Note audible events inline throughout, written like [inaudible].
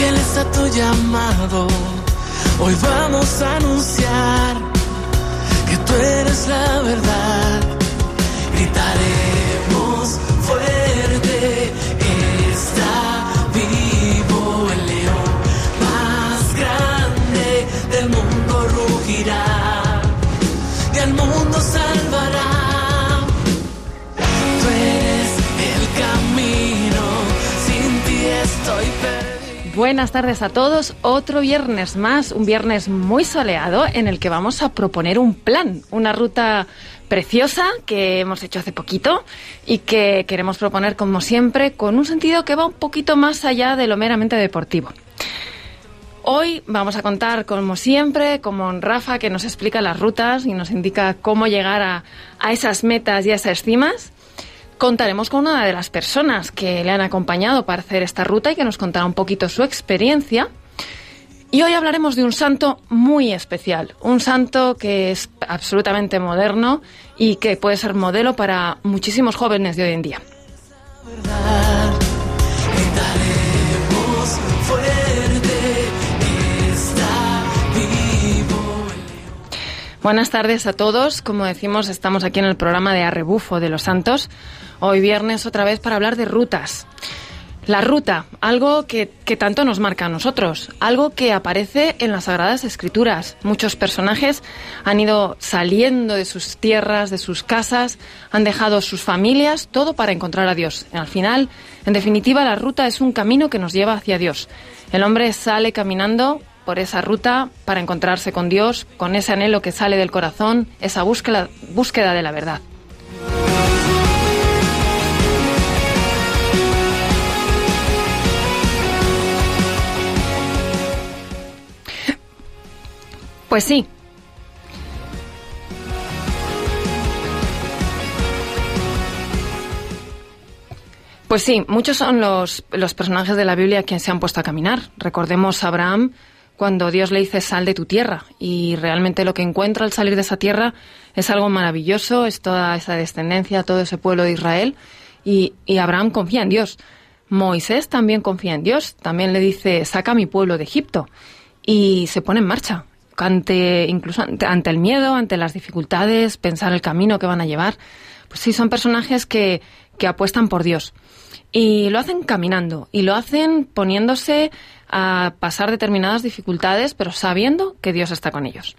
fieles a tu llamado. Hoy vamos a anunciar que tú eres la verdad. Gritaremos Buenas tardes a todos. Otro viernes más, un viernes muy soleado en el que vamos a proponer un plan, una ruta preciosa que hemos hecho hace poquito y que queremos proponer como siempre con un sentido que va un poquito más allá de lo meramente deportivo. Hoy vamos a contar, como siempre, con Rafa, que nos explica las rutas y nos indica cómo llegar a, a esas metas y a esas cimas. Contaremos con una de las personas que le han acompañado para hacer esta ruta y que nos contará un poquito su experiencia. Y hoy hablaremos de un santo muy especial, un santo que es absolutamente moderno y que puede ser modelo para muchísimos jóvenes de hoy en día. Buenas tardes a todos. Como decimos, estamos aquí en el programa de Arrebufo de los Santos. Hoy viernes otra vez para hablar de rutas. La ruta, algo que, que tanto nos marca a nosotros, algo que aparece en las Sagradas Escrituras. Muchos personajes han ido saliendo de sus tierras, de sus casas, han dejado sus familias, todo para encontrar a Dios. Al final, en definitiva, la ruta es un camino que nos lleva hacia Dios. El hombre sale caminando por esa ruta para encontrarse con Dios, con ese anhelo que sale del corazón, esa búsqueda, de la verdad. Pues sí. Pues sí, muchos son los, los personajes de la Biblia que se han puesto a caminar. Recordemos a Abraham cuando Dios le dice sal de tu tierra y realmente lo que encuentra al salir de esa tierra es algo maravilloso, es toda esa descendencia, todo ese pueblo de Israel y, Abraham confía en Dios. Moisés también confía en Dios, también le dice saca a mi pueblo de Egipto y se pone en marcha ante incluso ante, ante el miedo, ante las dificultades, pensar el camino que van a llevar. Pues sí, son personajes que, que apuestan por Dios. Y lo hacen caminando, y lo hacen poniéndose a pasar determinadas dificultades, pero sabiendo que Dios está con ellos.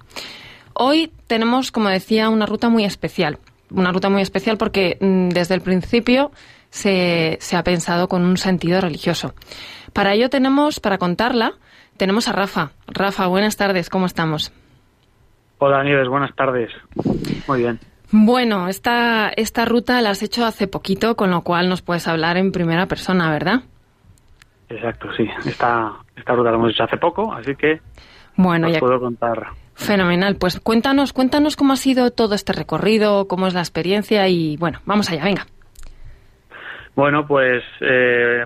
Hoy tenemos, como decía, una ruta muy especial. Una ruta muy especial porque mm, desde el principio se, se ha pensado con un sentido religioso. Para ello tenemos, para contarla, tenemos a Rafa. Rafa, buenas tardes, ¿cómo estamos? Hola Nieves, buenas tardes. Muy bien. Bueno, esta, esta ruta la has hecho hace poquito, con lo cual nos puedes hablar en primera persona, ¿verdad? Exacto, sí. Esta, esta ruta la hemos hecho hace poco, así que Bueno, os ya, puedo contar. fenomenal. Pues cuéntanos, cuéntanos cómo ha sido todo este recorrido, cómo es la experiencia y bueno, vamos allá, venga. Bueno, pues eh,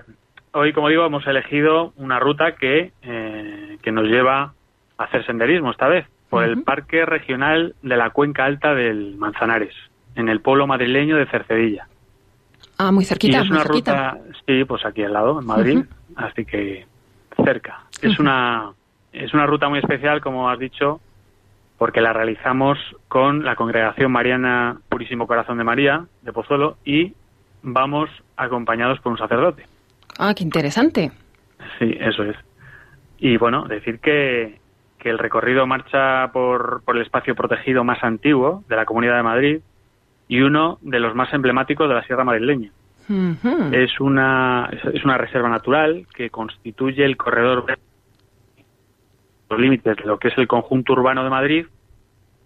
hoy, como digo, hemos elegido una ruta que, eh, que nos lleva a hacer senderismo esta vez, por el. Parque Regional de la Cuenca Alta del Manzanares, en el pueblo madrileño de Cercedilla. Ah, muy cerquita, y es muy una cerquita. ruta, sí, pues aquí al lado, en Madrid, Ujú. Así que cerca. Es una es una ruta muy especial, como has dicho, porque la realizamos con la Congregación Mariana Purísimo Corazón de María de Pozuelo y vamos acompañados por un sacerdote. Ah, qué interesante. Sí, eso es. Y bueno, decir que, que el recorrido marcha por, por el espacio protegido más antiguo de la Comunidad de Madrid y uno de los más emblemáticos de la Sierra Madrileña. Es una, es- una reserva natural que constituye el corredor los límites de lo que es el conjunto urbano de Madrid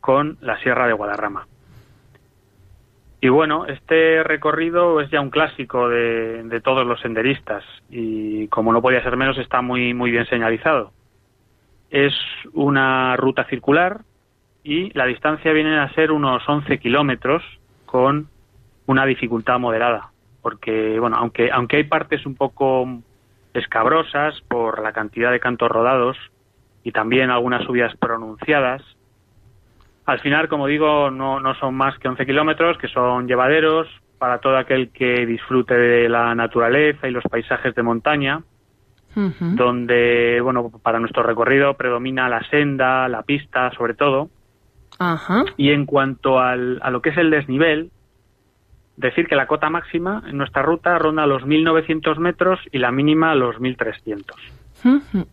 con la Sierra de Guadarrama. Y bueno, este recorrido es ya un clásico de, de todos los senderistas y como no podía ser menos está muy, muy bien señalizado. Es una ruta circular y la distancia viene a ser unos 11 kilómetros con una dificultad moderada, porque bueno, aunque aunque hay partes un poco escabrosas por la cantidad de cantos rodados y también algunas subidas pronunciadas, al final, como digo, no, no son más que 11 kilómetros, que son llevaderos para todo aquel que disfrute de la naturaleza y los paisajes de montaña, donde, bueno, para nuestro recorrido predomina la senda, la pista, sobre todo, y en cuanto al, a lo que es el desnivel, decir que la cota máxima en nuestra ruta ronda los 1.900 metros y la mínima los 1.300. Ujú.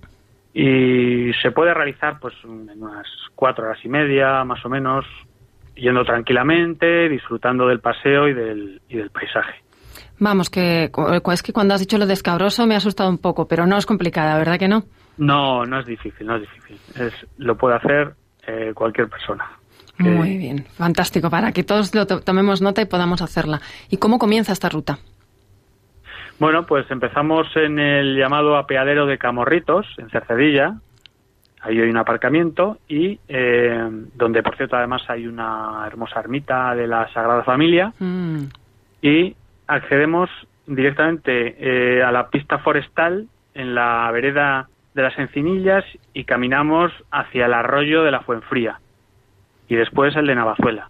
Y se puede realizar pues en unas cuatro horas y media, más o menos, yendo tranquilamente, disfrutando del paseo y del, y del paisaje. Vamos, que es que cuando has dicho lo de escabroso me ha asustado un poco, pero no es complicada, ¿verdad que no? No, no es difícil, no es difícil. Es, lo puede hacer eh, cualquier persona. Que- Muy bien, fantástico, para que todos lo to- tomemos nota y podamos hacerla. ¿Y cómo comienza esta ruta? Bueno, pues empezamos en el llamado apeadero de Camorritos, en Cercedilla. Ahí hay un aparcamiento y eh, donde, por cierto, además hay una hermosa ermita de la Sagrada Familia. Mm, Y accedemos directamente eh, a la pista forestal en la vereda de las Encinillas y caminamos hacia el arroyo de la Fuenfría y después el de Navazuela.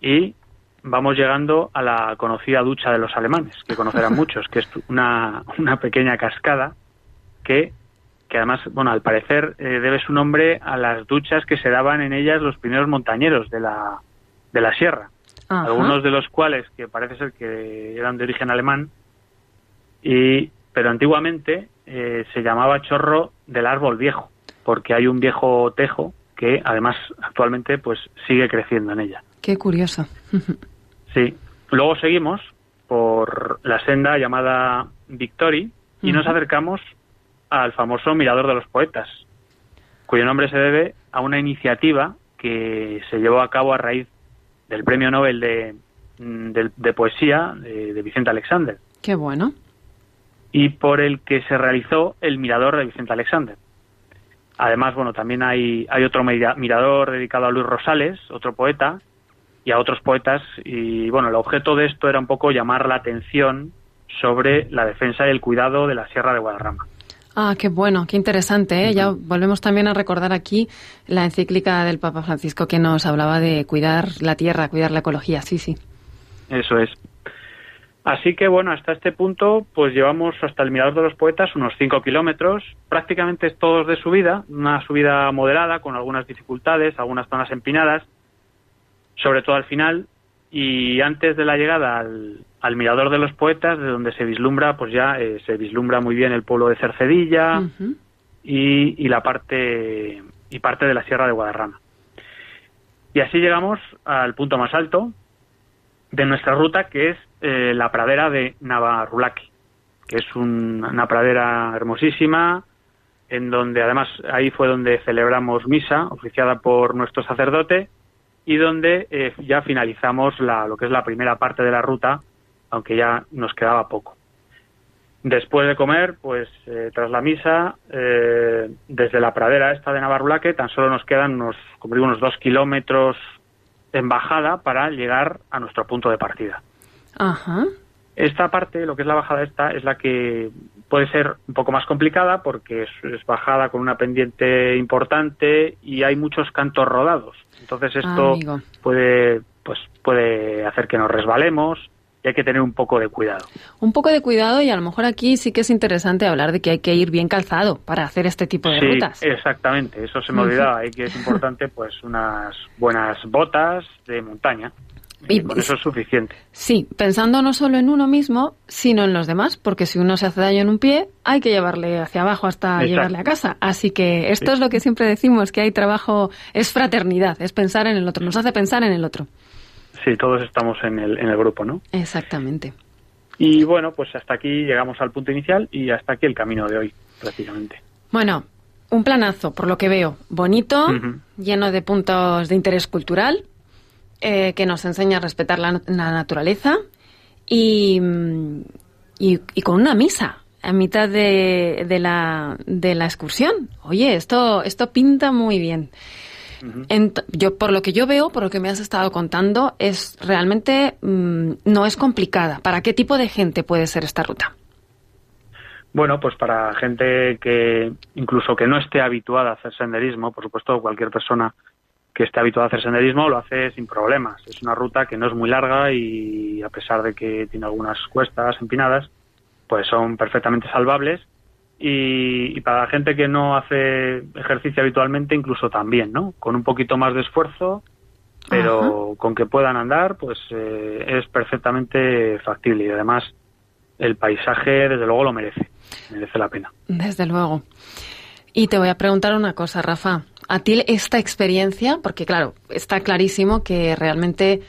Y vamos llegando a la conocida ducha de los alemanes, que conocerán [laughs] muchos, que es una, una pequeña cascada que, que además, bueno, al parecer eh, debe su nombre a las duchas que se daban en ellas los primeros montañeros de la, de la sierra ajá. algunos de los cuales que parece ser que eran de origen alemán, y, pero antiguamente eh, se llamaba chorro del árbol viejo, porque hay un viejo tejo que además actualmente pues sigue creciendo en ella. Qué curioso. [laughs] Sí. Luego seguimos por la senda llamada Victory y nos acercamos al famoso Mirador de los Poetas, cuyo nombre se debe a una iniciativa que se llevó a cabo a raíz del Premio Nobel de, mm, de, de Poesía de, de Vicente Alexander Qué bueno. y por el que se realizó el Mirador de Vicente Alexander. Además, bueno, también hay, hay otro mira- mirador dedicado a Luis Rosales, otro poeta, y a otros poetas. Y bueno, el objeto de esto era un poco llamar la atención sobre la defensa y el cuidado de la Sierra de Guadarrama. Ah, qué bueno, qué interesante. ¿eh? Ya volvemos también a recordar aquí la encíclica del Papa Francisco que nos hablaba de cuidar la tierra, cuidar la ecología. Sí, sí. Eso es. Así que bueno, hasta este punto, pues llevamos hasta el Mirador de los Poetas unos 5 kilómetros, prácticamente todos de subida, una subida moderada con algunas dificultades, algunas zonas empinadas, sobre todo al final, y antes de la llegada al, al Mirador de los Poetas, de donde se vislumbra, pues ya eh, se vislumbra muy bien el pueblo de Cercedilla y, y la parte y parte de la Sierra de Guadarrama. Y así llegamos al punto más alto de nuestra ruta, que es eh, la pradera de Navarrulaki, que es un- una pradera hermosísima, en donde además ahí fue donde celebramos misa, oficiada por nuestro sacerdote, y donde eh, ya finalizamos la, lo que es la primera parte de la ruta, aunque ya nos quedaba poco. Después de comer, pues eh, tras la misa, eh, desde la pradera esta de Navarrulaque, tan solo nos quedan unos, como unos dos kilómetros en bajada para llegar a nuestro punto de partida. Ajá. Esta parte, lo que es la bajada esta, es la que puede ser un poco más complicada porque es, es bajada con una pendiente importante y hay muchos cantos rodados. Entonces esto Amigo. puede, pues, puede hacer que nos resbalemos y hay que tener un poco de cuidado. Un poco de cuidado y a lo mejor aquí sí que es interesante hablar de que hay que ir bien calzado para hacer este tipo de Sí, rutas. exactamente, eso se me olvidaba, y que es importante pues unas buenas botas de montaña. Y- Y con eso es suficiente. Sí, pensando no solo en uno mismo, sino en los demás, porque si uno se hace daño en un pie, hay que llevarle hacia abajo hasta Exacto. llevarle a casa. Así que esto Sí. es lo que siempre decimos, que hay trabajo, es fraternidad, es pensar en el otro, nos hace pensar en el otro. Sí, todos estamos en el, en el grupo, ¿no? Exactamente. Y bueno, pues hasta aquí llegamos al punto inicial y hasta aquí el camino de hoy, prácticamente. Bueno, un planazo, por lo que veo, bonito, lleno de puntos de interés cultural eh, que nos enseña a respetar la, la naturaleza y, y, y con una misa a mitad de, de, la, de la excursión. Oye, esto, esto pinta muy bien. Ent- yo por lo que yo veo, por lo que me has estado contando, es realmente mm, no es complicada. ¿Para qué tipo de gente puede ser esta ruta? Bueno, pues para gente que incluso que no esté habituada a hacer senderismo, por supuesto cualquier persona que esté habituada a hacer senderismo lo hace sin problemas. Es una ruta que no es muy larga y a pesar de que tiene algunas cuestas empinadas, pues son perfectamente salvables. Y, y para la gente que no hace ejercicio habitualmente, incluso también, ¿no? Con un poquito más de esfuerzo, pero con que puedan andar, pues eh, es perfectamente factible y además el paisaje desde luego lo merece, merece la pena. Desde luego. Y te voy a preguntar una cosa, Rafa. A ti esta experiencia, porque claro, está clarísimo que realmente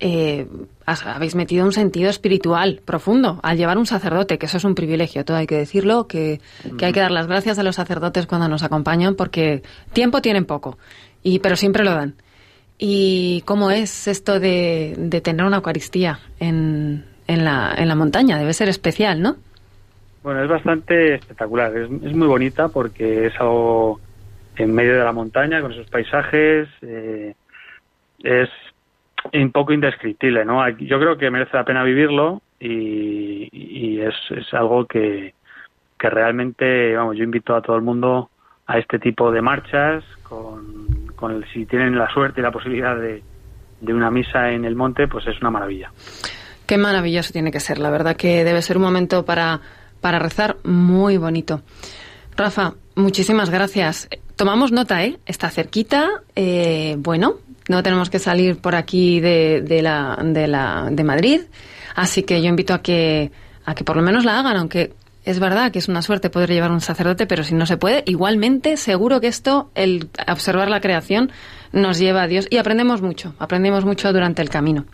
eh, has- habéis metido un sentido espiritual profundo al llevar un sacerdote, que eso es un privilegio, todo hay que decirlo, que, que hay que dar las gracias a los sacerdotes cuando nos acompañan, porque tiempo tienen poco, y pero siempre lo dan. ¿Y cómo es esto de, de tener una Eucaristía en, en, la, en la montaña? Debe ser especial, ¿no? Bueno, es bastante espectacular, es, es muy bonita porque es algo en medio de la montaña, con esos paisajes, eh, es un poco indescriptible, ¿no? Yo creo que merece la pena vivirlo y, y es, es algo que, que realmente, vamos, yo invito a todo el mundo a este tipo de marchas, con, con el, si tienen la suerte y la posibilidad de, de una misa en el monte, pues es una maravilla. Qué maravilloso tiene que ser, la verdad que debe ser un momento para, para rezar muy bonito. Rafa, muchísimas gracias. Tomamos nota, ¿eh? Está cerquita, eh, bueno, no tenemos que salir por aquí de, la, de, la, de Madrid, así que yo invito a que, a que por lo menos la hagan, aunque es verdad que es una suerte poder llevar un sacerdote, pero si no se puede, igualmente seguro que esto, el observar la creación, nos lleva a Dios y aprendemos mucho, aprendemos mucho durante el camino.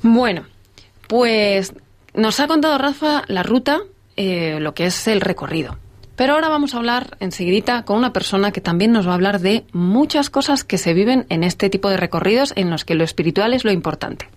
Bueno, pues nos ha contado Rafa la ruta, eh, lo que es el recorrido. Pero ahora vamos a hablar enseguidita con una persona que también nos va a hablar de muchas cosas que se viven en este tipo de recorridos en los que lo espiritual es lo importante.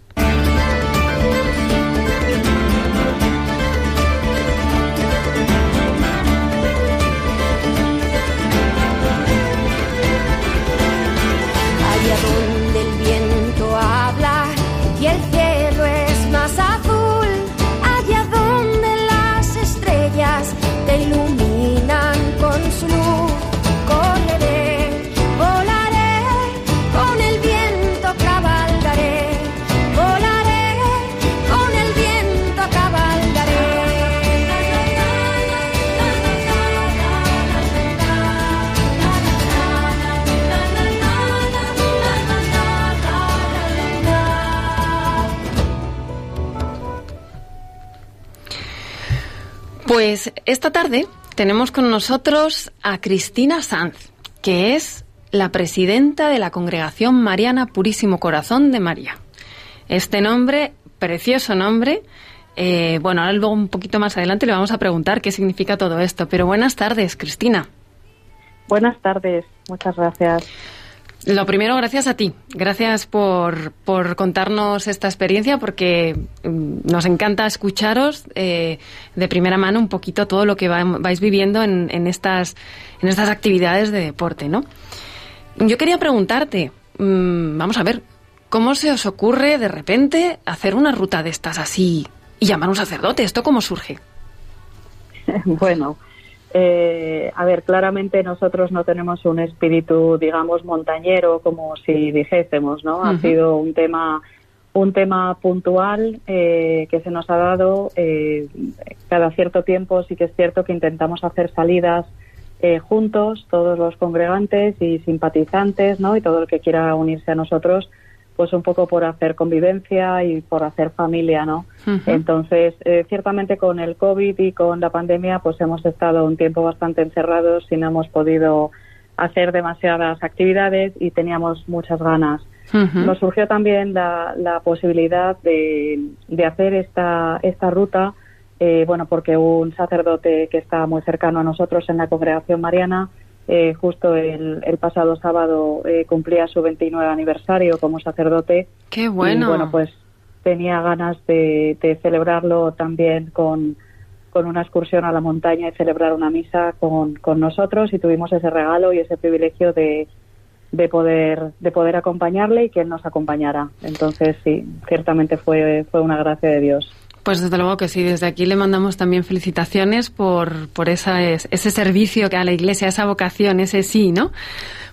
Pues esta tarde tenemos con nosotros a Cristina Sanz, que es la presidenta de la Congregación Mariana Purísimo Corazón de María. Este nombre, precioso nombre, eh, bueno, ahora luego un poquito más adelante le vamos a preguntar qué significa todo esto. Pero buenas tardes, Cristina. Buenas tardes, muchas gracias. Lo primero, gracias a ti. Gracias por, por contarnos esta experiencia porque mm, nos encanta escucharos eh, de primera mano un poquito todo lo que va- vais viviendo en, en estas, en estas actividades de deporte, ¿no? Yo quería preguntarte, mm, vamos a ver, ¿cómo se os ocurre de repente hacer una ruta de estas así y llamar a un sacerdote? ¿Esto cómo surge? [laughs] bueno, eh, a ver, claramente nosotros no tenemos un espíritu, digamos, montañero, como si dijésemos, ¿no? Ha sido un tema, un tema puntual eh, que se nos ha dado. eh, cada cierto tiempo sí que es cierto que intentamos hacer salidas eh, juntos, todos los congregantes y simpatizantes, ¿no? Y todo el que quiera unirse a nosotros, pues un poco por hacer convivencia y por hacer familia, ¿no? Entonces, eh, ciertamente con el COVID y con la pandemia, pues hemos estado un tiempo bastante encerrados y no hemos podido hacer demasiadas actividades y teníamos muchas ganas. Nos surgió también la, la posibilidad de, de hacer esta, esta ruta, eh, bueno, porque un sacerdote que está muy cercano a nosotros en la congregación mariana eh, justo el, el pasado sábado eh, cumplía su 29 aniversario como sacerdote. Qué bueno. Y bueno, pues tenía ganas de, de celebrarlo también con, con una excursión a la montaña y celebrar una misa con, con nosotros y tuvimos ese regalo y ese privilegio de, de poder de poder acompañarle y que él nos acompañara. Entonces sí, ciertamente fue fue una gracia de Dios. Pues desde luego que sí, desde aquí le mandamos también felicitaciones por, por esa, es- ese servicio que a la Iglesia, esa vocación, ese sí, ¿no?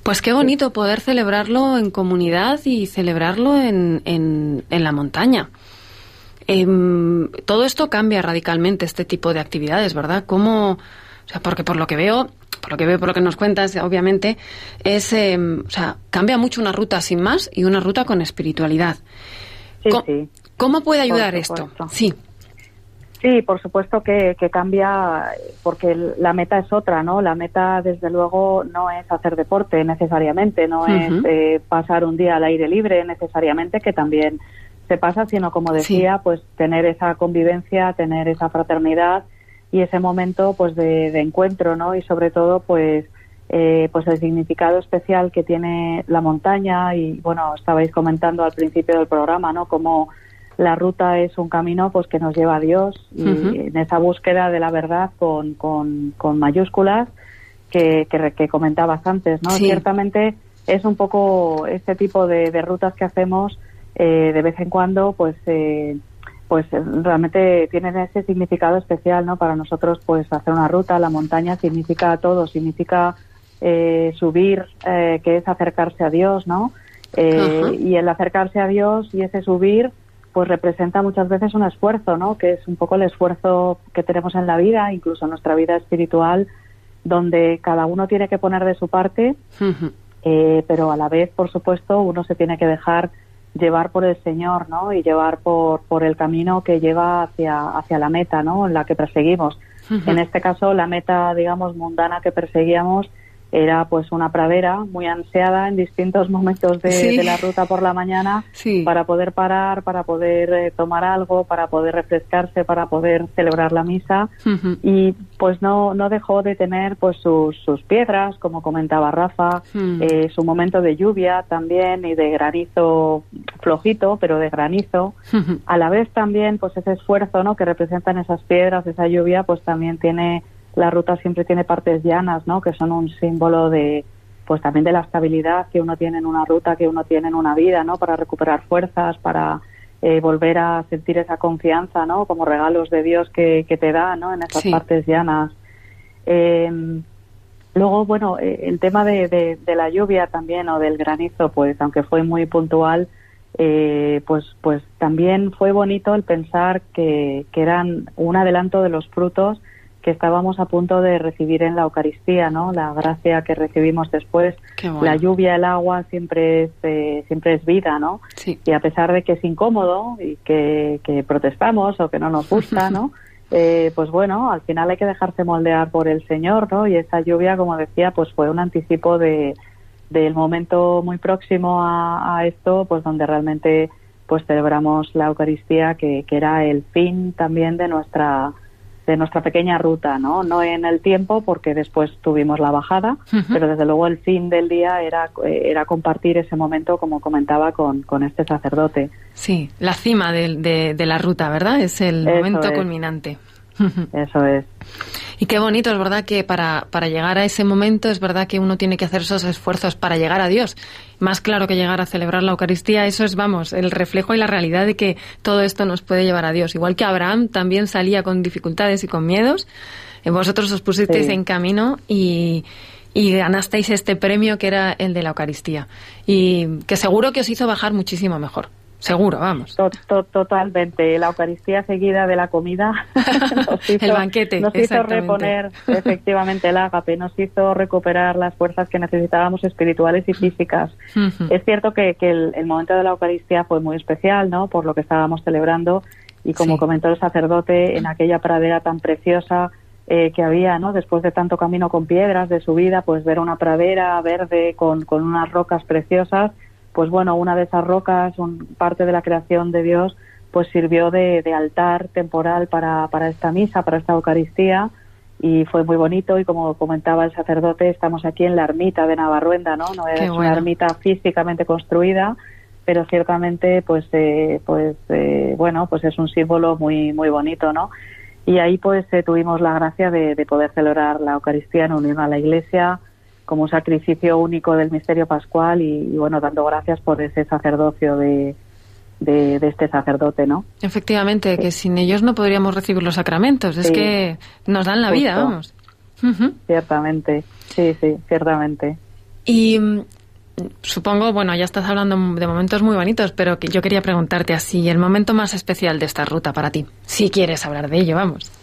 Pues qué bonito poder celebrarlo en comunidad y celebrarlo en, en, en la montaña. Em, todo esto cambia radicalmente este tipo de actividades, ¿verdad? ¿Cómo, o sea, porque por lo que veo, por lo que veo, por lo que nos cuentas, obviamente, es, em, o sea, cambia mucho una ruta sin más y una ruta con espiritualidad. Sí, ¿Cómo, sí. Cómo puede ayudar esto? Sí. Sí, por supuesto que, que cambia porque la meta es otra, ¿no? La meta, desde luego, no es hacer deporte necesariamente, no es eh, pasar un día al aire libre necesariamente, que también se pasa, sino, como decía, pues tener esa convivencia, tener esa fraternidad y ese momento, pues, de, de encuentro, ¿no? Y sobre todo, pues, eh, pues el significado especial que tiene la montaña y, bueno, estabais comentando al principio del programa, ¿no? Como la ruta es un camino pues que nos lleva a Dios y en esa búsqueda de la verdad con, con, con mayúsculas que, que, comentabas antes, ¿no? Sí. Ciertamente es un poco este tipo de, de rutas que hacemos eh, de vez en cuando, pues eh, pues realmente tienen ese significado especial, ¿no? Para nosotros, pues hacer una ruta, la montaña significa todo, significa eh, subir, eh, que es acercarse a Dios, ¿no? Eh, Ajá. y el acercarse a Dios y ese subir, pues representa muchas veces un esfuerzo, ¿no? Que es un poco el esfuerzo que tenemos en la vida, incluso en nuestra vida espiritual, donde cada uno tiene que poner de su parte, eh, pero a la vez, por supuesto, uno se tiene que dejar llevar por el Señor, ¿no? Y llevar por, por el camino que lleva hacia, hacia la meta, ¿no? En la que perseguimos. En este caso, la meta, digamos, mundana que perseguíamos era pues una pradera muy ansiada en distintos momentos de, Sí. de la ruta por la mañana Sí. para poder parar, para poder eh, tomar algo, para poder refrescarse, para poder celebrar la misa y pues no no dejó de tener pues sus, sus piedras como comentaba Rafa Mm. eh, su momento de lluvia también y de granizo flojito pero de granizo a la vez también pues ese esfuerzo no que representan esas piedras esa lluvia pues también tiene la ruta siempre tiene partes llanas no que son un símbolo de pues también de la estabilidad que uno tiene en una ruta que uno tiene en una vida no para recuperar fuerzas para eh, volver a sentir esa confianza no como regalos de Dios que, que te da no en esas Sí. partes llanas. Eh, Luego, bueno, eh, el tema de, de- de la lluvia también o del granizo, pues aunque fue muy puntual, eh, pues, pues también fue bonito el pensar que, que eran un adelanto de los frutos que estábamos a punto de recibir en la Eucaristía, ¿no? La gracia que recibimos después. Bueno. La lluvia, el agua siempre es, eh, siempre es vida, ¿no? Sí. y a pesar de que es incómodo y que, que protestamos o que no nos gusta, ¿no? [laughs] Eh, pues bueno, al final hay que dejarse moldear por el Señor, ¿no? Y esa lluvia, como decía, pues fue un anticipo de del momento muy próximo a, a esto, pues donde realmente pues celebramos la Eucaristía, que, que era el fin también de nuestra de nuestra pequeña ruta, ¿no? No en el tiempo, porque después tuvimos la bajada, pero desde luego el fin del día era, eh, era compartir ese momento, como comentaba, con, con este sacerdote. Sí, la cima de, de- de la ruta, ¿verdad? Es el Eso momento es. culminante. [laughs] Eso es. Y qué bonito, es verdad que para, para llegar a ese momento es verdad que uno tiene que hacer esos esfuerzos para llegar a Dios. Más claro que llegar a celebrar la Eucaristía, eso es, vamos, el reflejo y la realidad de que todo esto nos puede llevar a Dios. Igual que Abraham también salía con dificultades y con miedos, eh, vosotros os pusisteis Sí. en camino y, y ganasteis este premio que era el de la Eucaristía. Y que seguro que os hizo bajar muchísimo mejor. Seguro, vamos. To- to- totalmente. La Eucaristía seguida de la comida [laughs] nos hizo, El banquete, nos hizo reponer efectivamente el ágape, nos hizo recuperar las fuerzas que necesitábamos espirituales y físicas. Es cierto que, que el, el momento de la Eucaristía fue muy especial, ¿no? Por lo que estábamos celebrando y como Sí. comentó el sacerdote, en aquella pradera tan preciosa eh, que había, ¿no? Después de tanto camino con piedras de subida, pues ver una pradera verde con, con unas rocas preciosas, pues bueno, una de esas rocas, un- parte de la creación de Dios, pues sirvió de, de altar temporal para, para esta misa, para esta Eucaristía. y fue muy bonito y como comentaba el sacerdote, estamos aquí en la ermita de Navarruenda, ¿no? No es bueno. una ermita físicamente construida, pero ciertamente pues eh, pues eh, bueno, pues es un símbolo muy muy bonito, ¿no? Y ahí pues eh, tuvimos la gracia de, de poder celebrar la Eucaristía en unión a la Iglesia como sacrificio único del misterio pascual y, y, bueno, dando gracias por ese sacerdocio de, de, de este sacerdote, ¿no? Efectivamente, que sin ellos no podríamos recibir los sacramentos. Es que nos dan la vida, vamos. Ciertamente, sí, sí, ciertamente. Y mm, supongo, bueno, ya estás hablando de momentos muy bonitos, pero que yo quería preguntarte así, el momento más especial de esta ruta para ti, si quieres hablar de ello, vamos.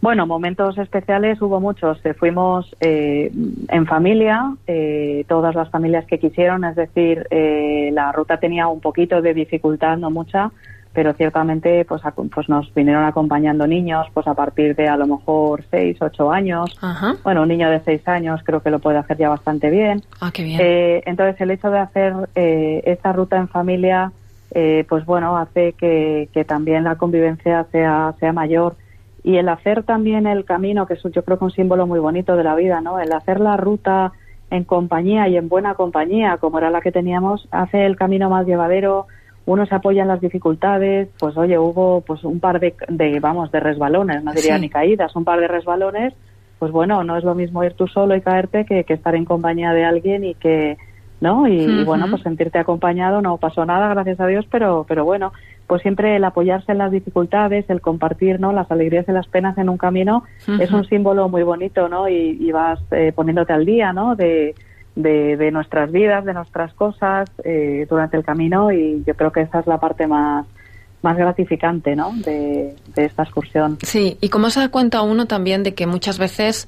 Bueno, momentos especiales hubo muchos. Eh, Fuimos eh, en familia, eh, todas las familias que quisieron, es decir, eh, la ruta tenía un poquito de dificultad, no mucha, pero ciertamente pues, acu- pues nos vinieron acompañando niños, pues a partir de a lo mejor seis, ocho años. Ajá. Bueno, un niño de seis años creo que lo puede hacer ya bastante bien. Ah, qué bien. Eh, entonces, el hecho de hacer eh, esta ruta en familia, eh, pues bueno, hace que, que también la convivencia sea, sea mayor. Y el hacer también el camino, que es yo creo que un símbolo muy bonito de la vida, ¿no? El hacer la ruta en compañía y en buena compañía, como era la que teníamos, hace el camino más llevadero. Uno se apoya en las dificultades, pues oye, hubo pues un par de, de vamos, de resbalones, no diría Sí. ni caídas, un par de resbalones, pues bueno, no es lo mismo ir tú solo y caerte que, que estar en compañía de alguien y que, ¿no? Y, bueno, pues sentirte acompañado, no pasó nada, gracias a Dios, pero, pero bueno, pues siempre el apoyarse en las dificultades, el compartir, ¿no? Las alegrías y las penas en un camino es un símbolo muy bonito, ¿no? Y, y vas eh, poniéndote al día, ¿no? De, de, de nuestras vidas, de nuestras cosas eh, durante el camino y yo creo que esa es la parte más más gratificante, ¿no? De, de esta excursión. Sí, y como se da cuenta uno también de que muchas veces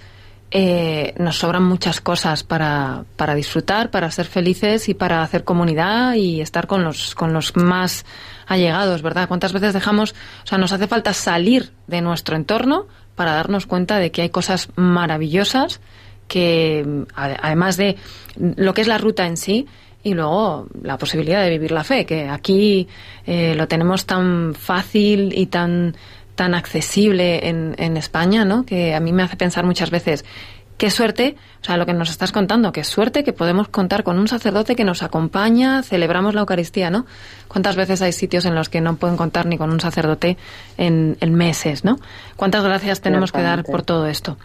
eh, nos sobran muchas cosas para, para disfrutar, para ser felices y para hacer comunidad y estar con los, con los más allegados, ¿verdad? ¿Cuántas veces dejamos, o sea, nos hace falta salir de nuestro entorno para darnos cuenta de que hay cosas maravillosas que, ade- además de lo que es la ruta en sí, y luego la posibilidad de vivir la fe, que aquí eh, lo tenemos tan fácil y tan, tan accesible en, en España, ¿no? Que a mí me hace pensar muchas veces, qué suerte, o sea, lo que nos estás contando, qué suerte que podemos contar con un sacerdote que nos acompaña, celebramos la Eucaristía, ¿no? ¿Cuántas veces hay sitios en los que no pueden contar ni con un sacerdote en, en meses, ¿no? ¿Cuántas gracias tenemos que dar por todo esto?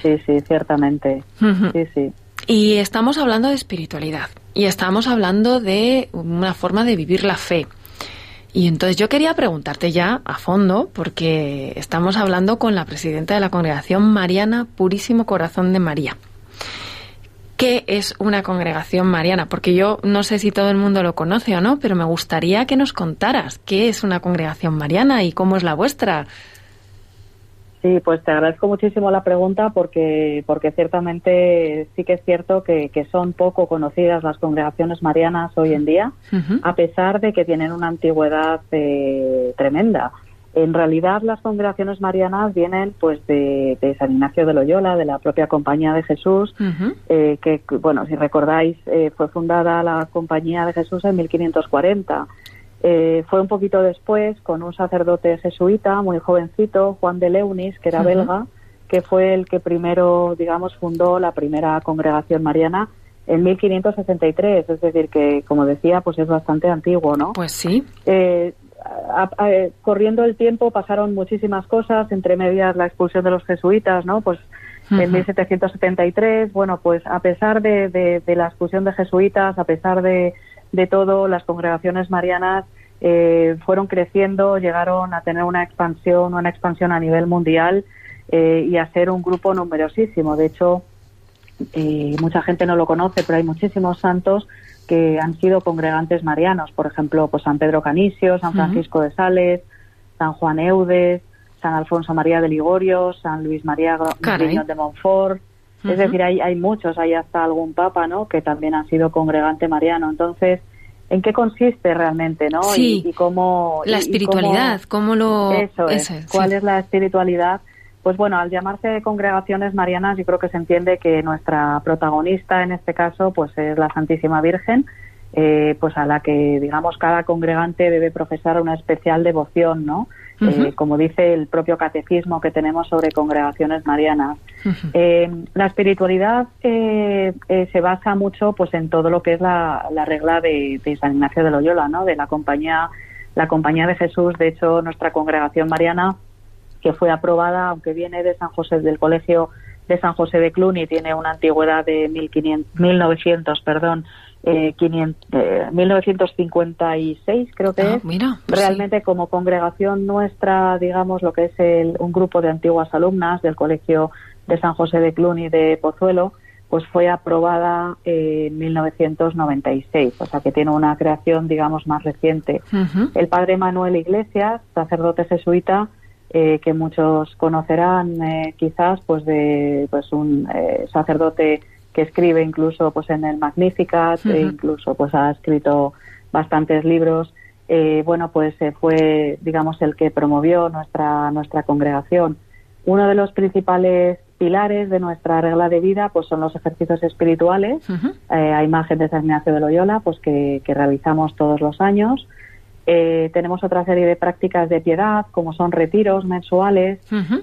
Sí, sí, ciertamente. Sí, sí. Y estamos hablando de espiritualidad y estamos hablando de una forma de vivir la fe. Y entonces yo quería preguntarte ya a fondo, porque estamos hablando con la presidenta de la Congregación Mariana Purísimo Corazón de María. ¿Qué es una congregación mariana? Porque yo no sé si todo el mundo lo conoce o no, pero me gustaría que nos contaras qué es una congregación mariana y cómo es la vuestra. Sí, pues te agradezco muchísimo la pregunta porque, porque ciertamente sí que es cierto que, que son poco conocidas las congregaciones marianas hoy en día, a pesar de que tienen una antigüedad eh, tremenda. En realidad las congregaciones marianas vienen pues de, de San Ignacio de Loyola, de la propia Compañía de Jesús, eh, que, bueno, si recordáis, eh, fue fundada la Compañía de Jesús en 1540. Eh, fue un poquito después con un sacerdote jesuita muy jovencito, Juan de Leunis, que era belga, que fue el que primero, digamos, fundó la primera congregación mariana en 1563. Es decir, que, como decía, pues es bastante antiguo, ¿no? Pues sí. Eh, a- a- eh, corriendo el tiempo pasaron muchísimas cosas, entre medias la expulsión de los jesuitas, ¿no? Pues en Ujú. 1773, bueno, pues a pesar de, de- de la expulsión de jesuitas, a pesar de, de todo, las congregaciones marianas eh, fueron creciendo, llegaron a tener una expansión, una expansión a nivel mundial eh, y a ser un grupo numerosísimo. De hecho, eh, mucha gente no lo conoce, pero hay muchísimos santos que han sido congregantes marianos. Por ejemplo, pues San Pedro Canisio, San. Francisco de Sales, San Juan Eudes, San Alfonso María de Ligorio, San Luis María. Griñón de Montfort. Es decir, hay, hay muchos, hay hasta algún papa, ¿no? Que también ha sido congregante mariano. Entonces, ¿en qué consiste realmente, no? Sí. Y, y cómo La y espiritualidad, cómo lo... eso es. ese, sí. ¿Cuál es la espiritualidad? Pues bueno, al llamarse congregaciones marianas, yo creo que se entiende que nuestra protagonista en este caso, pues es la Santísima Virgen eh, pues a la que, digamos, cada congregante debe profesar una especial devoción, ¿no? Eh, como dice el propio catecismo que tenemos sobre congregaciones marianas. Eh, la espiritualidad se basa mucho, pues, en todo lo que es la, regla de, San Ignacio de Loyola, ¿no? De la compañía, la compañía de Jesús. De hecho, nuestra congregación mariana, que fue aprobada, aunque viene de San José del Colegio de San José de Cluny, tiene una antigüedad de 1500, 1900, perdón, eh, 1956 eh, creo que ah, es. Mira, pues Realmente como congregación nuestra, digamos, lo que es el, un grupo de antiguas alumnas del Colegio de San José de Cluny de Pozuelo, pues fue aprobada en 1996, o sea que tiene una creación, digamos, más reciente. El padre Manuel Iglesias, sacerdote jesuita, eh, que muchos conocerán eh, quizás, pues de pues un eh, sacerdote que escribe incluso pues en el Magnificat, e incluso pues ha escrito bastantes libros. Eh, bueno, pues eh, fue, digamos, el que promovió nuestra nuestra congregación. Uno de los principales pilares de nuestra regla de vida, pues son los ejercicios espirituales, eh, a imagen de San Ignacio de Loyola, pues que, que realizamos todos los años. Eh, tenemos otra serie de prácticas de piedad, como son retiros mensuales.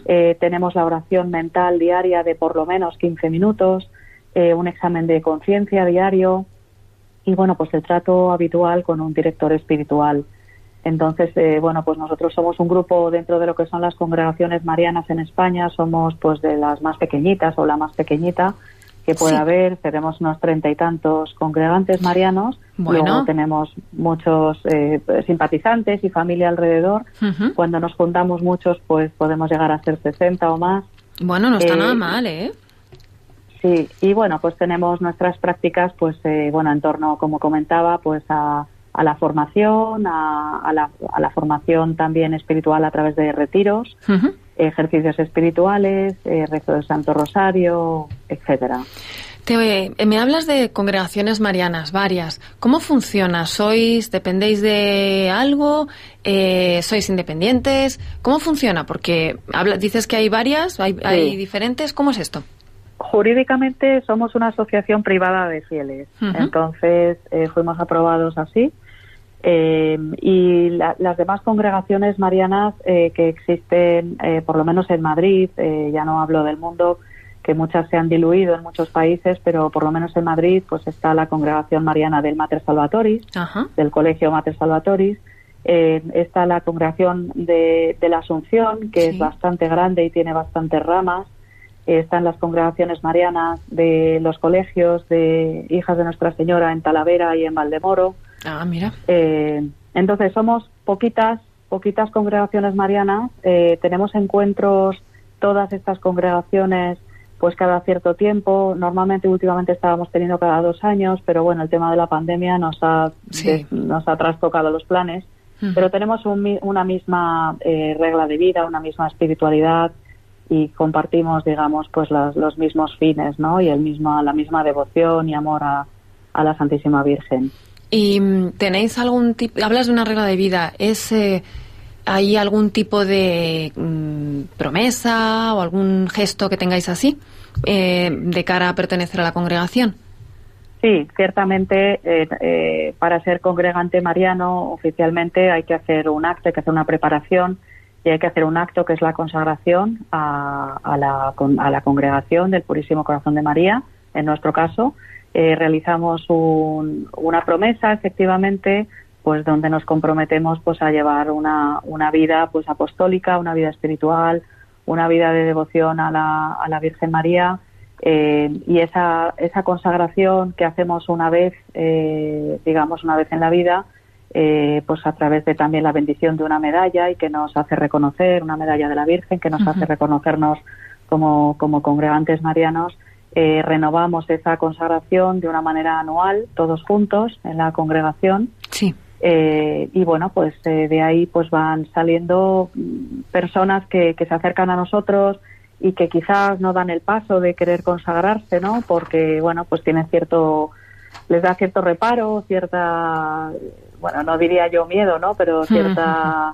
eh, tenemos la oración mental diaria de por lo menos 15 minutos. Eh, un examen de conciencia diario y bueno, pues el trato habitual con un director espiritual. Entonces, eh, bueno, pues nosotros somos un grupo dentro de lo que son las congregaciones marianas en España, somos pues de las más pequeñitas o la más pequeñita que pueda Sí. haber, tenemos unos treinta y tantos congregantes marianos, Bueno. luego tenemos muchos eh, simpatizantes y familia alrededor. Cuando nos juntamos muchos, pues podemos llegar a ser 60 o más. Bueno, no está Eh, nada mal, ¿eh? Sí, y bueno, pues tenemos nuestras prácticas, pues eh, bueno, en torno, como comentaba, pues a, a la formación, a, a la, a la formación también espiritual a través de retiros, ejercicios espirituales, eh, rezo del Santo Rosario, etcétera. Te- eh, me hablas de congregaciones marianas, varias. ¿Cómo funciona? ¿Sois, dependéis de algo? Eh, ¿Sois independientes? ¿Cómo funciona? Porque habla- dices que hay varias, hay, hay diferentes. ¿Cómo es esto? Jurídicamente somos una asociación privada de fieles, entonces eh, fuimos aprobados así. Eh, y la- las demás congregaciones marianas eh, que existen, eh, por lo menos en Madrid, eh, ya no hablo del mundo, que muchas se han diluido en muchos países, pero por lo menos en Madrid pues está la congregación mariana del Mater Salvatoris, Ajá. del Colegio Mater Salvatoris. Eh, está la congregación de, de la Asunción, que Sí. es bastante grande y tiene bastantes ramas. Están las congregaciones marianas de los colegios de Hijas de Nuestra Señora en Talavera y en Valdemoro. Ah, mira. Eh, entonces somos poquitas, poquitas congregaciones marianas. Eh, tenemos encuentros todas estas congregaciones pues cada cierto tiempo. Normalmente últimamente estábamos teniendo cada dos años, pero bueno, el tema de la pandemia nos ha, Sí. des- nos ha trastocado los planes. Pero tenemos un una misma eh, regla de vida, una misma espiritualidad y compartimos, digamos, pues las- los mismos fines, ¿no? Y el mismo, la misma devoción y amor a, a la Santísima Virgen. ¿Y mm, tenéis algún tipo, hablas de una regla de vida, ¿es, eh, hay algún tipo de mm, promesa o algún gesto que tengáis así eh, de cara a pertenecer a la congregación? Sí, ciertamente eh, eh, para ser congregante mariano oficialmente hay que hacer un acto, hay que hacer una preparación hay que hacer un acto que es la consagración a, a la, a la congregación del Purísimo Corazón de María. En nuestro caso, eh, realizamos un- una promesa, efectivamente, pues donde nos comprometemos pues a llevar una, una vida pues apostólica, una vida espiritual, una vida de devoción a la, a la Virgen María eh, y esa, esa consagración que hacemos una vez, eh, digamos una vez en la vida, eh, pues a través de también la bendición de una medalla y que nos hace reconocer, una medalla de la Virgen que nos hace reconocernos como, como congregantes marianos, eh, renovamos esa consagración de una manera anual, todos juntos en la congregación. Sí. Eh, y bueno, pues eh, de ahí pues van saliendo personas que, que se acercan a nosotros y que quizás no dan el paso de querer consagrarse, ¿no? Porque, bueno, pues tienen cierto, les da cierto reparo, cierta, bueno, no diría yo miedo, ¿no? Pero cierta...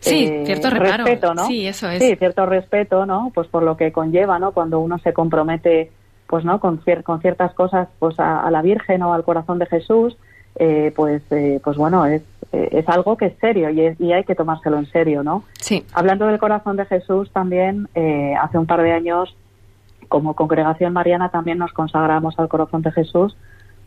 Sí, eh, cierto reparo. Respeto, ¿no? Sí, eso es. Sí, cierto respeto, ¿no? Pues por lo que conlleva, ¿no? Cuando uno se compromete, pues, ¿no? Con, cier- con ciertas cosas, pues a, a la Virgen o al corazón de Jesús, eh, pues, eh, pues bueno, es, es algo que es serio y, es- y hay que tomárselo en serio, ¿no? Sí. Hablando del corazón de Jesús, también eh, hace un par de años, como congregación mariana, también nos consagramos al corazón de Jesús,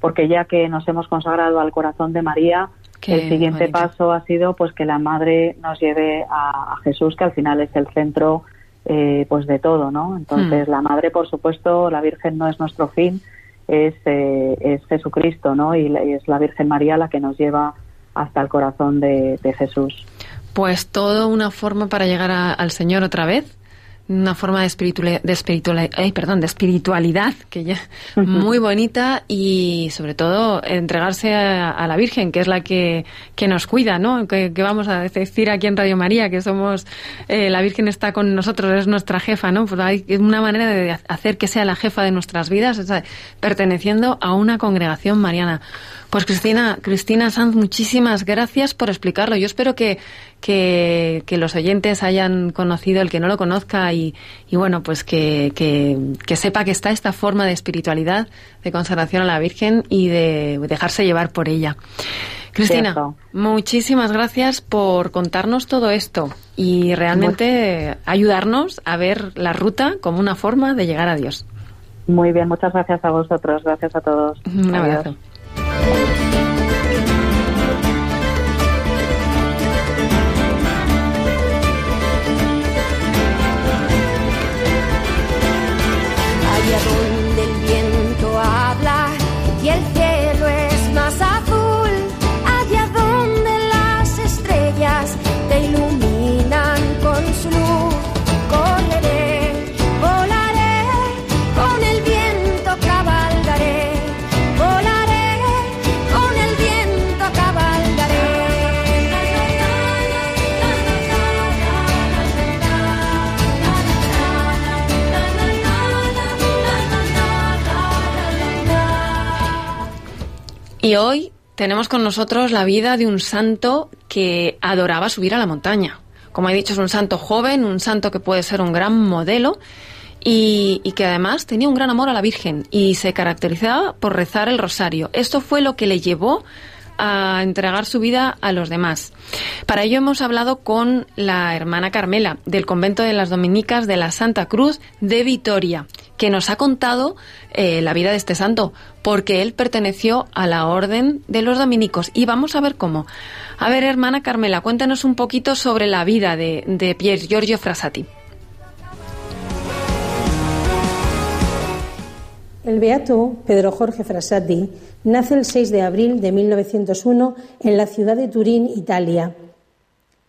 porque ya que nos hemos consagrado al corazón de María, Qué el siguiente bonito. paso ha sido pues que la madre nos lleve a, a Jesús, que al final es el centro eh, pues de todo, ¿no? Entonces Hmm. la madre, por supuesto, la Virgen no es nuestro fin, es, eh, es Jesucristo, ¿no? Y, es la Virgen María la que nos lleva hasta el corazón de, de Jesús. Pues todo una forma para llegar a- al Señor otra vez, una forma de, espiritualidad, de, espirituali- ay, perdón, de espiritualidad que ya muy bonita y sobre todo entregarse a, a la Virgen, que es la que, que nos cuida, ¿no? Que, que vamos a decir aquí en Radio María, que somos, eh, la Virgen está con nosotros, es nuestra jefa, ¿no? Pues hay una manera de hacer que sea la jefa de nuestras vidas, o sea, perteneciendo a una congregación mariana. Pues Cristina, Cristina Sanz, muchísimas gracias por explicarlo. Yo espero que, que, que los oyentes hayan conocido el que no lo conozca y, y bueno, pues que, que, que sepa que está esta forma de espiritualidad, de consagración a la Virgen y de dejarse llevar por ella. Cristina, Cierto. muchísimas gracias por contarnos todo esto y realmente ayudarnos a ver la ruta como una forma de llegar a Dios. Muy bien, muchas gracias a vosotros, gracias a todos. Un Adiós. Abrazo. Y hoy tenemos con nosotros la vida de un santo que adoraba subir a la montaña. Como he dicho, es un santo joven, un santo que puede ser un gran modelo y, y que además tenía un gran amor a la Virgen y se caracterizaba por rezar el rosario. Esto fue lo que le llevó a entregar su vida a los demás. Para ello hemos hablado con la hermana Carmela del convento de las Dominicas de la Santa Cruz de Vitoria, que nos ha contado eh, la vida de este santo, porque él perteneció a la orden de los dominicos. Y vamos a ver cómo. A ver, hermana Carmela, cuéntanos un poquito sobre la vida de, de Pier Giorgio Frassati. El beato Pedro Jorge Frassati nace el 6 de abril de 1901 en la ciudad de Turín, Italia,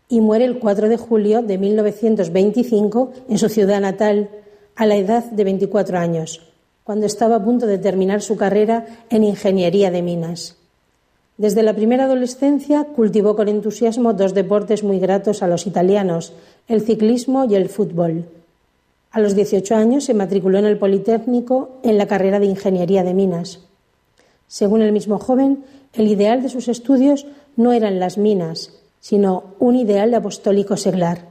y muere el 4 de julio de 1925 en su ciudad natal, a la edad de 24 años, cuando estaba a punto de terminar su carrera en ingeniería de minas. Desde la primera adolescencia cultivó con entusiasmo dos deportes muy gratos a los italianos, el ciclismo y el fútbol. A los 18 años se matriculó en el Politécnico en la carrera de Ingeniería de Minas. Según el mismo joven, el ideal de sus estudios no eran las minas, sino un ideal apostólico seglar.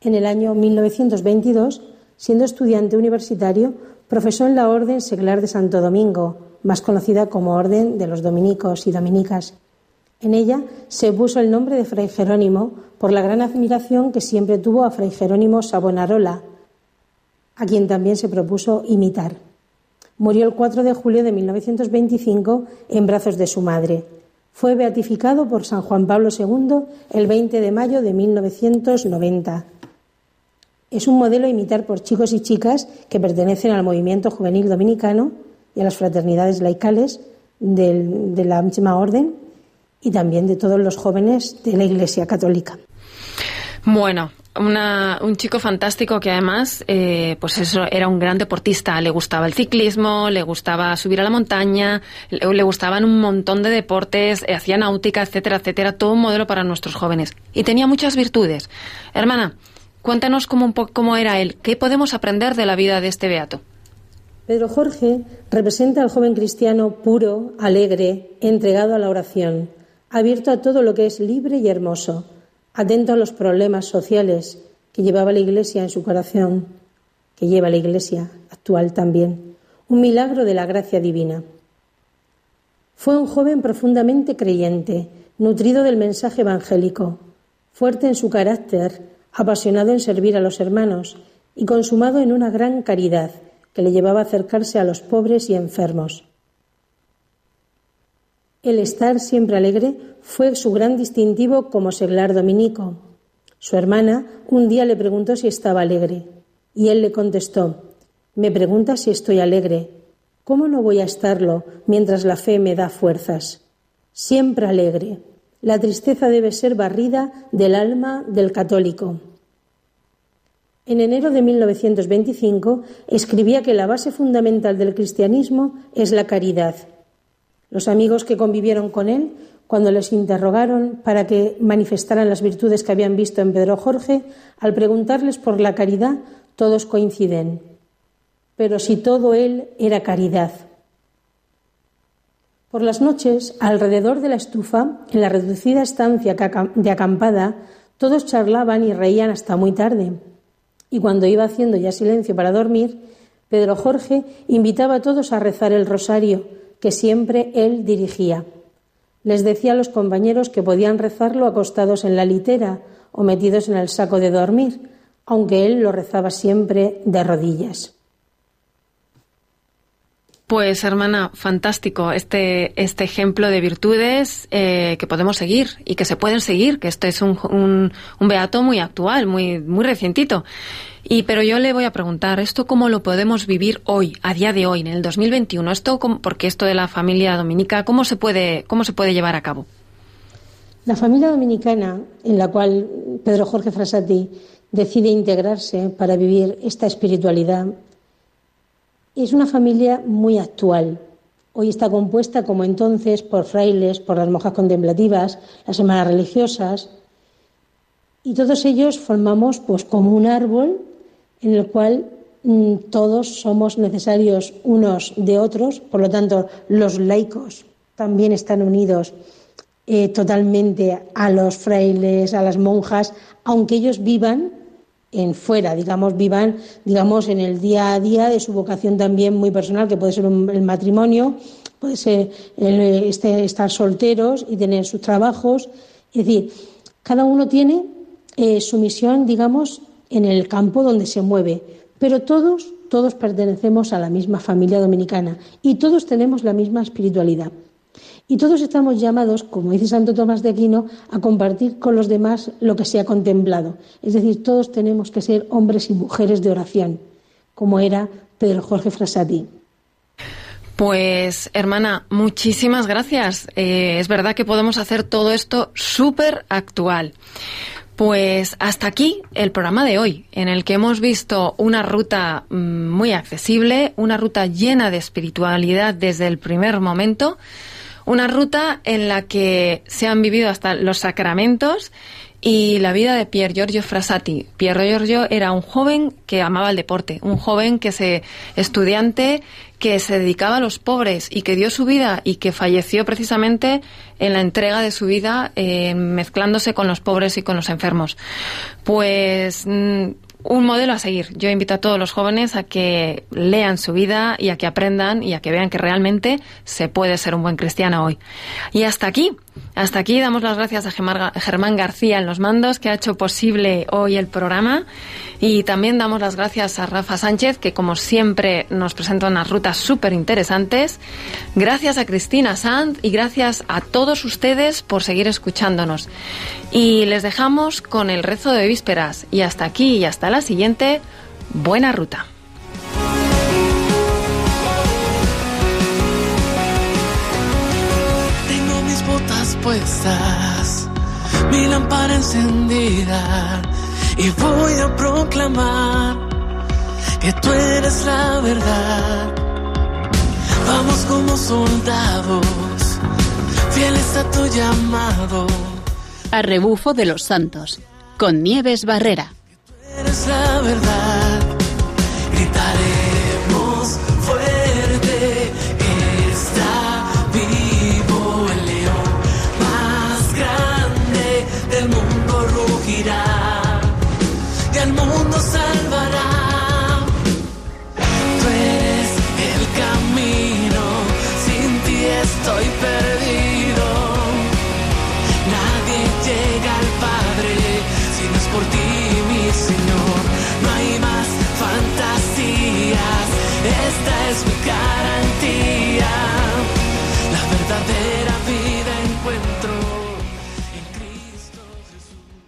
En el año 1922, siendo estudiante universitario, profesó en la Orden Seglar de Santo Domingo, más conocida como Orden de los Dominicos y Dominicas. En ella se puso el nombre de Fray Jerónimo por la gran admiración que siempre tuvo a Fray Jerónimo Savonarola, a quien también se propuso imitar. Murió el 4 de julio de 1925 en brazos de su madre. Fue beatificado por San Juan Pablo II el 20 de mayo de 1990. Es un modelo a imitar por chicos y chicas que pertenecen al movimiento juvenil dominicano y a las fraternidades laicales del- de la misma orden y también de todos los jóvenes de la Iglesia Católica. Bueno, un chico fantástico que además, eh, pues eso, era un gran deportista. Le gustaba el ciclismo, le gustaba subir a la montaña, le, le gustaban un montón de deportes, eh, hacía náutica, etcétera, etcétera. Todo un modelo para nuestros jóvenes. Y tenía muchas virtudes. Hermana, cuéntanos cómo, cómo era él. ¿Qué podemos aprender de la vida de este beato? Pedro Jorge representa al joven cristiano puro, alegre, entregado a la oración, abierto a todo lo que es libre y hermoso, atento a los problemas sociales que llevaba la Iglesia en su corazón, que lleva la Iglesia actual también, un milagro de la gracia divina. Fue un joven profundamente creyente, nutrido del mensaje evangélico, fuerte en su carácter, apasionado en servir a los hermanos y consumado en una gran caridad que le llevaba a acercarse a los pobres y enfermos. El estar siempre alegre fue su gran distintivo como seglar dominico. Su hermana un día le preguntó si estaba alegre y él le contestó, me pregunta si estoy alegre. ¿Cómo no voy a estarlo mientras la fe me da fuerzas? Siempre alegre. La tristeza debe ser barrida del alma del católico. En enero de 1925 escribía que la base fundamental del cristianismo es la caridad los amigos que convivieron con él, cuando les interrogaron para que manifestaran las virtudes que habían visto en Pedro Jorge, al preguntarles por la caridad, todos coinciden. Pero si todo él era caridad. Por las noches, alrededor de la estufa, en la reducida estancia de acampada, todos charlaban y reían hasta muy tarde. Y cuando iba haciendo ya silencio para dormir, Pedro Jorge invitaba a todos a rezar el rosario, que siempre él dirigía. Les decía a los compañeros que podían rezarlo acostados en la litera o metidos en el saco de dormir, aunque él lo rezaba siempre de rodillas. Pues hermana, fantástico este, este ejemplo de virtudes eh, que podemos seguir y que se pueden seguir, que esto es un, un, un beato muy actual, muy, muy recientito. Y pero yo le voy a preguntar, ¿esto cómo lo podemos vivir hoy, a día de hoy, en el 2021? Esto porque esto de la familia dominica, ¿cómo se puede cómo se puede llevar a cabo? La familia dominicana en la cual Pedro Jorge Frassati decide integrarse para vivir esta espiritualidad es una familia muy actual. Hoy está compuesta, como entonces, por frailes, por las monjas contemplativas, las hermanas religiosas, y todos ellos formamos pues como un árbol en el cual mm, todos somos necesarios unos de otros, por lo tanto los laicos también están unidos eh, totalmente a los frailes, a las monjas, aunque ellos vivan en fuera, digamos, vivan, digamos, en el día a día de su vocación también muy personal, que puede ser el matrimonio, puede ser este, estar solteros y tener sus trabajos. Es decir, cada uno tiene eh, su misión, digamos, en el campo donde se mueve, pero todos, todos pertenecemos a la misma familia dominicana y todos tenemos la misma espiritualidad. Y todos estamos llamados, como dice Santo Tomás de Aquino, a compartir con los demás lo que se ha contemplado. Es decir, todos tenemos que ser hombres y mujeres de oración, como era Pedro Jorge Frassati. Pues, hermana, muchísimas gracias. Eh, es verdad que podemos hacer todo esto súper actual. Pues hasta aquí el programa de hoy, en el que hemos visto una ruta mm, muy accesible, una ruta llena de espiritualidad desde el primer momento, una ruta en la que se han vivido hasta los sacramentos y la vida de Pier Giorgio Frassati. Pier Giorgio era un joven que amaba el deporte, un joven que se estudiante que se dedicaba a los pobres y que dio su vida y que falleció precisamente en la entrega de su vida eh, mezclándose con los pobres y con los enfermos. Pues mm, un modelo a seguir. Yo invito a todos los jóvenes a que lean su vida y a que aprendan y a que vean que realmente se puede ser un buen cristiano hoy. Y hasta aquí, hasta aquí damos las gracias a Germán García en los mandos que ha hecho posible hoy el programa y también damos las gracias a Rafa Sánchez que como siempre nos presenta unas rutas súper interesantes. Gracias a Cristina Sanz y gracias a todos ustedes por seguir escuchándonos. Y les dejamos con el rezo de vísperas y hasta aquí y hasta la siguiente. Buena ruta. Mi lámpara encendida y voy a proclamar que tú eres la verdad. Vamos como soldados, fieles a tu llamado. A rebufo de los santos, con Nieves Barrera. eres la verdad. Gritaremos